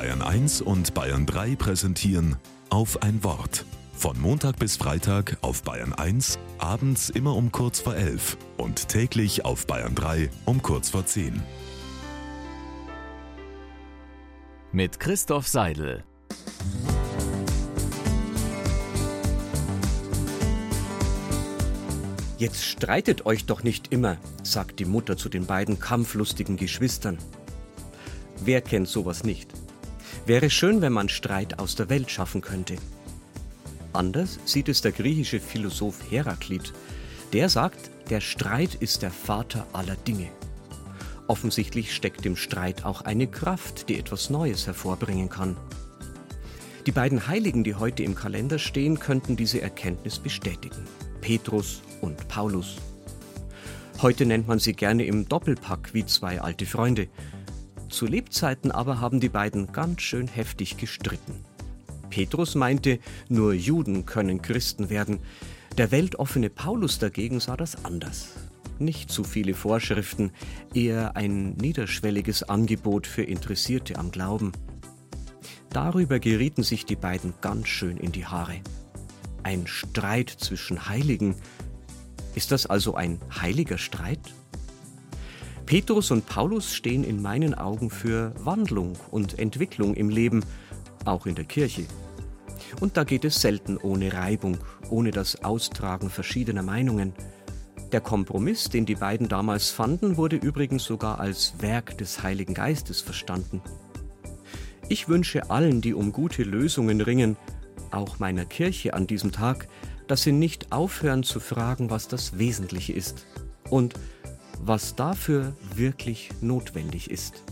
Bayern 1 und Bayern 3 präsentieren auf ein Wort. Von Montag bis Freitag auf Bayern 1, abends immer um kurz vor 11 und täglich auf Bayern 3 um kurz vor 10. Mit Christoph Seidel. Jetzt streitet euch doch nicht immer, sagt die Mutter zu den beiden kampflustigen Geschwistern. Wer kennt sowas nicht? Wäre schön, wenn man Streit aus der Welt schaffen könnte. Anders sieht es der griechische Philosoph Heraklit. Der sagt, der Streit ist der Vater aller Dinge. Offensichtlich steckt im Streit auch eine Kraft, die etwas Neues hervorbringen kann. Die beiden Heiligen, die heute im Kalender stehen, könnten diese Erkenntnis bestätigen. Petrus und Paulus. Heute nennt man sie gerne im Doppelpack wie zwei alte Freunde. Zu Lebzeiten aber haben die beiden ganz schön heftig gestritten. Petrus meinte, nur Juden können Christen werden. Der weltoffene Paulus dagegen sah das anders. Nicht zu viele Vorschriften, eher ein niederschwelliges Angebot für Interessierte am Glauben. Darüber gerieten sich die beiden ganz schön in die Haare. Ein Streit zwischen Heiligen. Ist das also ein heiliger Streit? Petrus und Paulus stehen in meinen Augen für Wandlung und Entwicklung im Leben, auch in der Kirche. Und da geht es selten ohne Reibung, ohne das Austragen verschiedener Meinungen. Der Kompromiss, den die beiden damals fanden, wurde übrigens sogar als Werk des Heiligen Geistes verstanden. Ich wünsche allen, die um gute Lösungen ringen, auch meiner Kirche an diesem Tag, dass sie nicht aufhören zu fragen, was das Wesentliche ist und was dafür wirklich notwendig ist.